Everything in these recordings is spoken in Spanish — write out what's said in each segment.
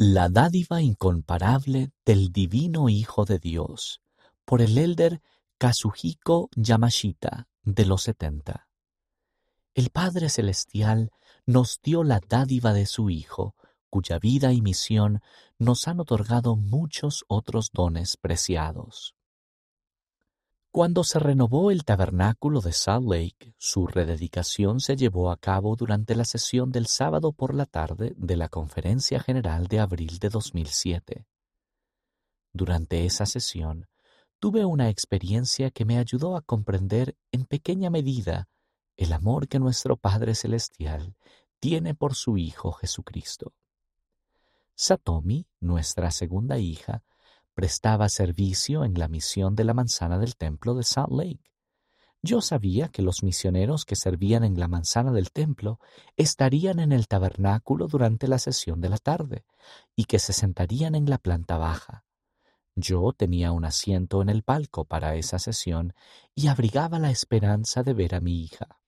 La dádiva incomparable del Divino Hijo de Dios, por el elder Kazuhiko Yamashita, de los setenta. El Padre Celestial nos dio la dádiva de su Hijo, cuya vida y misión nos han otorgado muchos otros dones preciados. Cuando se renovó el tabernáculo de Salt Lake, su rededicación se llevó a cabo durante la sesión del sábado por la tarde de la Conferencia General de abril de 2007. Durante esa sesión, tuve una experiencia que me ayudó a comprender en pequeña medida el amor que nuestro Padre Celestial tiene por su Hijo Jesucristo. Satomi, nuestra segunda hija, prestaba servicio en la misión de la manzana del templo de Salt Lake. Yo sabía que los misioneros que servían en la manzana del templo estarían en el tabernáculo durante la sesión de la tarde y que se sentarían en la planta baja. Yo tenía un asiento en el palco para esa sesión y abrigaba la esperanza de ver a mi hija.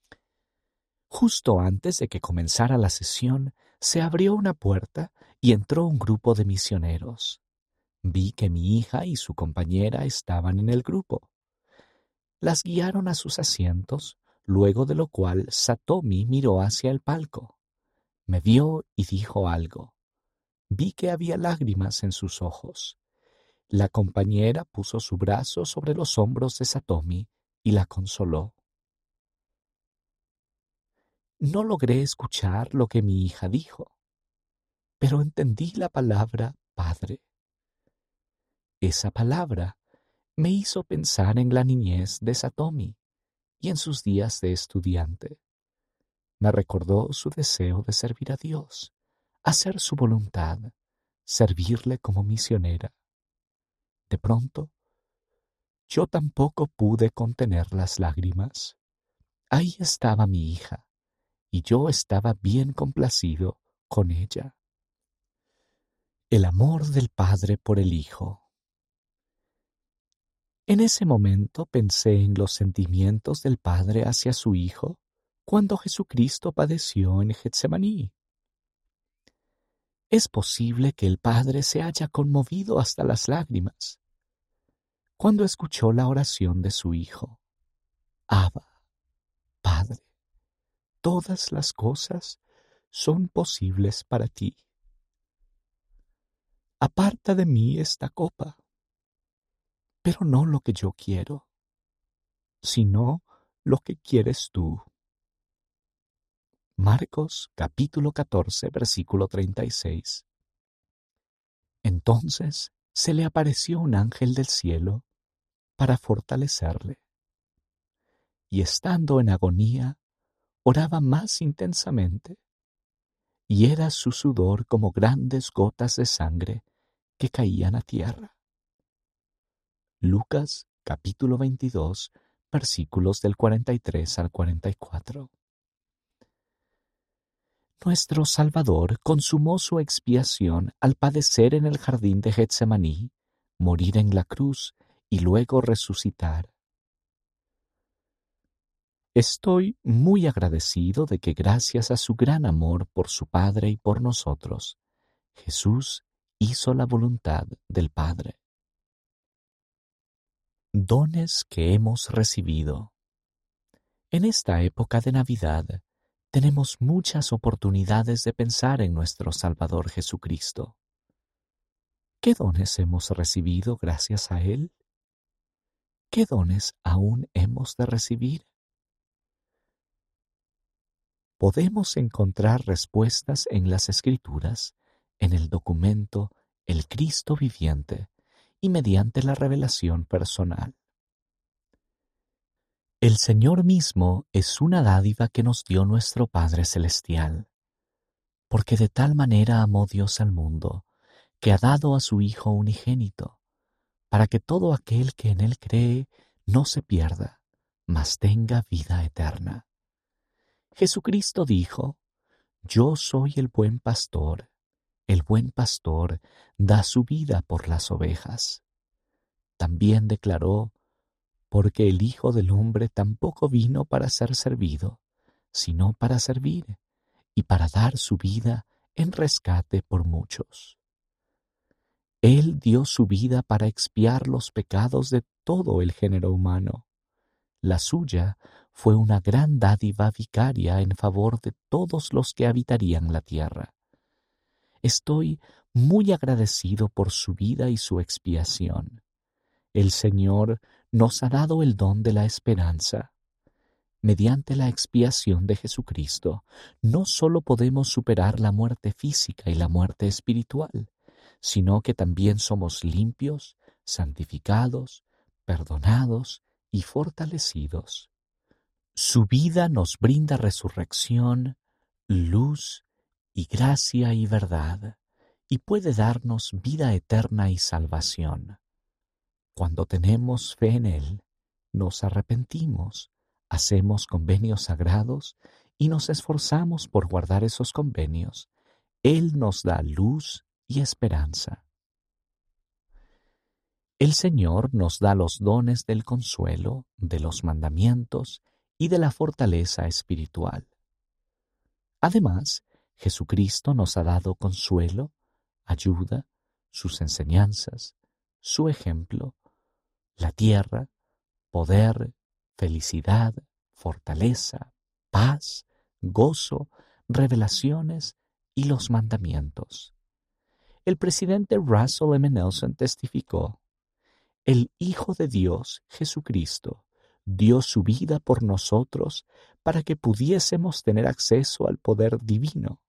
Justo antes de que comenzara la sesión, se abrió una puerta y entró un grupo de misioneros. Vi que mi hija y su compañera estaban en el grupo. Las guiaron a sus asientos, luego de lo cual Satomi miró hacia el palco. Me vio y dijo algo. Vi que había lágrimas en sus ojos. La compañera puso su brazo sobre los hombros de Satomi y la consoló. No logré escuchar lo que mi hija dijo, pero entendí la palabra padre. Esa palabra me hizo pensar en la niñez de Satomi y en sus días de estudiante. Me recordó su deseo de servir a Dios, hacer su voluntad, servirle como misionera. De pronto, yo tampoco pude contener las lágrimas. Ahí estaba mi hija, y yo estaba bien complacido con ella. El amor del Padre por el Hijo en ese momento pensé en los sentimientos del Padre hacia su Hijo cuando Jesucristo padeció en Getsemaní. Es posible que el Padre se haya conmovido hasta las lágrimas cuando escuchó la oración de su Hijo. Abba, Padre, todas las cosas son posibles para ti. Aparta de mí esta copa pero no lo que yo quiero, sino lo que quieres tú. Marcos capítulo 14 versículo 36. Entonces se le apareció un ángel del cielo para fortalecerle. Y estando en agonía, oraba más intensamente, y era su sudor como grandes gotas de sangre que caían a tierra. Lucas capítulo 22 versículos del 43 al 44. Nuestro Salvador consumó su expiación al padecer en el jardín de Getsemaní, morir en la cruz y luego resucitar. Estoy muy agradecido de que gracias a su gran amor por su Padre y por nosotros, Jesús hizo la voluntad del Padre. Dones que hemos recibido. En esta época de Navidad tenemos muchas oportunidades de pensar en nuestro Salvador Jesucristo. ¿Qué dones hemos recibido gracias a Él? ¿Qué dones aún hemos de recibir? Podemos encontrar respuestas en las Escrituras, en el documento El Cristo viviente, y mediante la revelación personal. El Señor mismo es una dádiva que nos dio nuestro Padre Celestial, porque de tal manera amó Dios al mundo, que ha dado a su Hijo unigénito, para que todo aquel que en Él cree no se pierda, mas tenga vida eterna. Jesucristo dijo, Yo soy el buen pastor, el buen pastor da su vida por las ovejas. También declaró, porque el Hijo del Hombre tampoco vino para ser servido, sino para servir y para dar su vida en rescate por muchos. Él dio su vida para expiar los pecados de todo el género humano. La suya fue una gran dádiva vicaria en favor de todos los que habitarían la tierra. Estoy muy agradecido por su vida y su expiación. El Señor nos ha dado el don de la esperanza. Mediante la expiación de Jesucristo, no solo podemos superar la muerte física y la muerte espiritual, sino que también somos limpios, santificados, perdonados y fortalecidos. Su vida nos brinda resurrección, luz y gracia y verdad, y puede darnos vida eterna y salvación. Cuando tenemos fe en Él, nos arrepentimos, hacemos convenios sagrados y nos esforzamos por guardar esos convenios. Él nos da luz y esperanza. El Señor nos da los dones del consuelo, de los mandamientos y de la fortaleza espiritual. Además, Jesucristo nos ha dado consuelo, ayuda, sus enseñanzas, su ejemplo, la tierra, poder, felicidad, fortaleza, paz, gozo, revelaciones y los mandamientos. El presidente Russell M. Nelson testificó, El Hijo de Dios, Jesucristo, dio su vida por nosotros para que pudiésemos tener acceso al poder divino,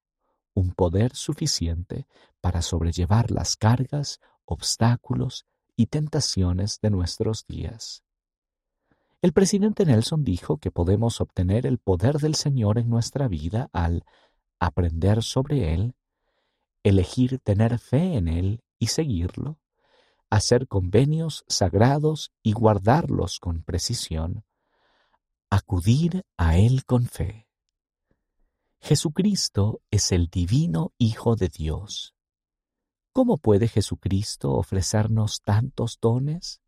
un poder suficiente para sobrellevar las cargas, obstáculos y tentaciones de nuestros días. El presidente Nelson dijo que podemos obtener el poder del Señor en nuestra vida al aprender sobre Él, elegir tener fe en Él y seguirlo, hacer convenios sagrados y guardarlos con precisión, acudir a Él con fe. Jesucristo es el divino Hijo de Dios. ¿Cómo puede Jesucristo ofrecernos tantos dones?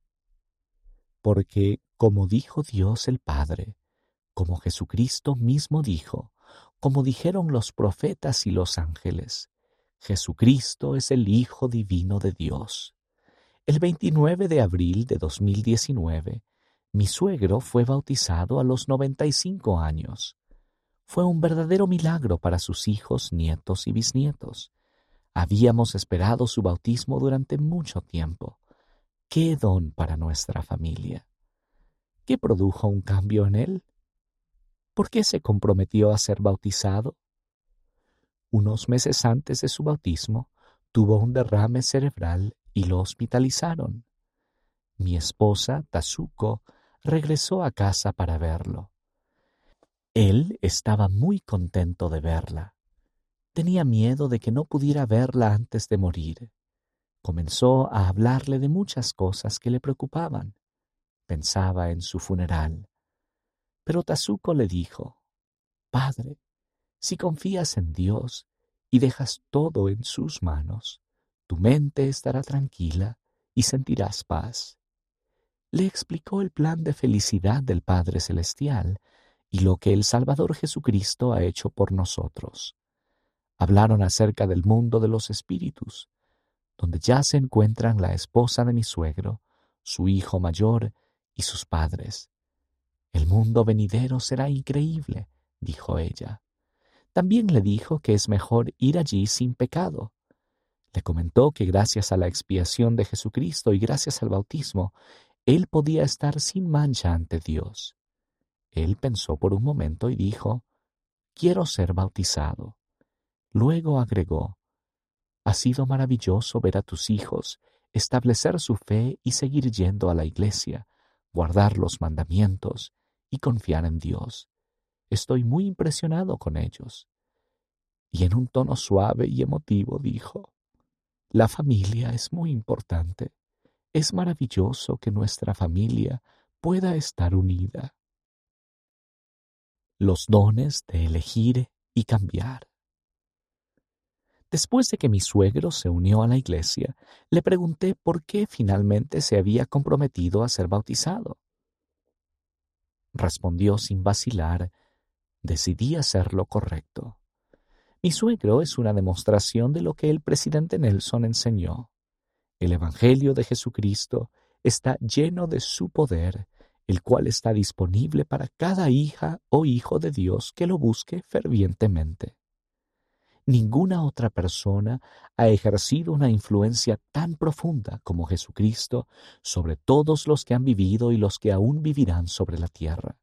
Porque, como dijo Dios el Padre, como Jesucristo mismo dijo, como dijeron los profetas y los ángeles, Jesucristo es el Hijo Divino de Dios. El 29 de abril de 2019, mi suegro fue bautizado a los 95 años. Fue un verdadero milagro para sus hijos, nietos y bisnietos. Habíamos esperado su bautismo durante mucho tiempo. ¡Qué don para nuestra familia! ¿Qué produjo un cambio en él? ¿Por qué se comprometió a ser bautizado? Unos meses antes de su bautismo, tuvo un derrame cerebral y lo hospitalizaron. Mi esposa, Tazuko, regresó a casa para verlo. Él estaba muy contento de verla. Tenía miedo de que no pudiera verla antes de morir. Comenzó a hablarle de muchas cosas que le preocupaban. Pensaba en su funeral. Pero Tazuko le dijo, Padre, si confías en Dios y dejas todo en sus manos, tu mente estará tranquila y sentirás paz. Le explicó el plan de felicidad del Padre Celestial y lo que el Salvador Jesucristo ha hecho por nosotros hablaron acerca del mundo de los espíritus, donde ya se encuentran la esposa de mi suegro, su hijo mayor y sus padres. El mundo venidero será increíble, dijo ella. También le dijo que es mejor ir allí sin pecado. Le comentó que gracias a la expiación de Jesucristo y gracias al bautismo, él podía estar sin mancha ante Dios. Él pensó por un momento y dijo, Quiero ser bautizado. Luego agregó, Ha sido maravilloso ver a tus hijos establecer su fe y seguir yendo a la iglesia, guardar los mandamientos y confiar en Dios. Estoy muy impresionado con ellos. Y en un tono suave y emotivo dijo, La familia es muy importante. Es maravilloso que nuestra familia pueda estar unida. Los dones de elegir y cambiar. Después de que mi suegro se unió a la iglesia, le pregunté por qué finalmente se había comprometido a ser bautizado. Respondió sin vacilar, decidí hacer lo correcto. Mi suegro es una demostración de lo que el presidente Nelson enseñó. El Evangelio de Jesucristo está lleno de su poder, el cual está disponible para cada hija o hijo de Dios que lo busque fervientemente. Ninguna otra persona ha ejercido una influencia tan profunda como Jesucristo sobre todos los que han vivido y los que aún vivirán sobre la tierra.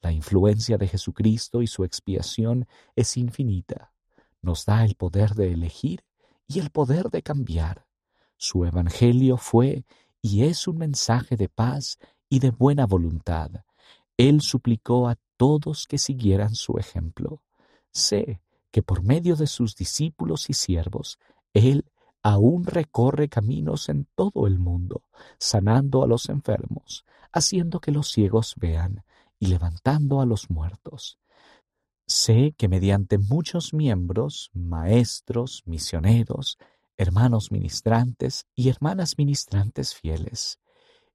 La influencia de Jesucristo y su expiación es infinita. Nos da el poder de elegir y el poder de cambiar. Su Evangelio fue y es un mensaje de paz y de buena voluntad. Él suplicó a todos que siguieran su ejemplo. Sé que por medio de sus discípulos y siervos, Él aún recorre caminos en todo el mundo, sanando a los enfermos, haciendo que los ciegos vean y levantando a los muertos. Sé que mediante muchos miembros, maestros, misioneros, hermanos ministrantes y hermanas ministrantes fieles,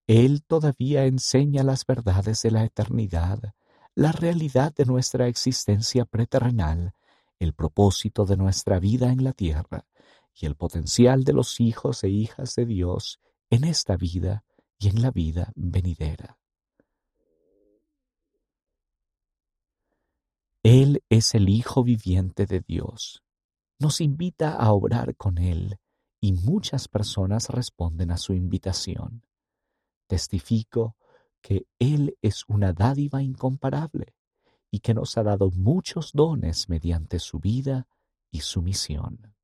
Él todavía enseña las verdades de la eternidad, la realidad de nuestra existencia preterrenal, el propósito de nuestra vida en la tierra y el potencial de los hijos e hijas de Dios en esta vida y en la vida venidera. Él es el Hijo viviente de Dios. Nos invita a orar con Él y muchas personas responden a su invitación. Testifico que Él es una dádiva incomparable y que nos ha dado muchos dones mediante su vida y su misión.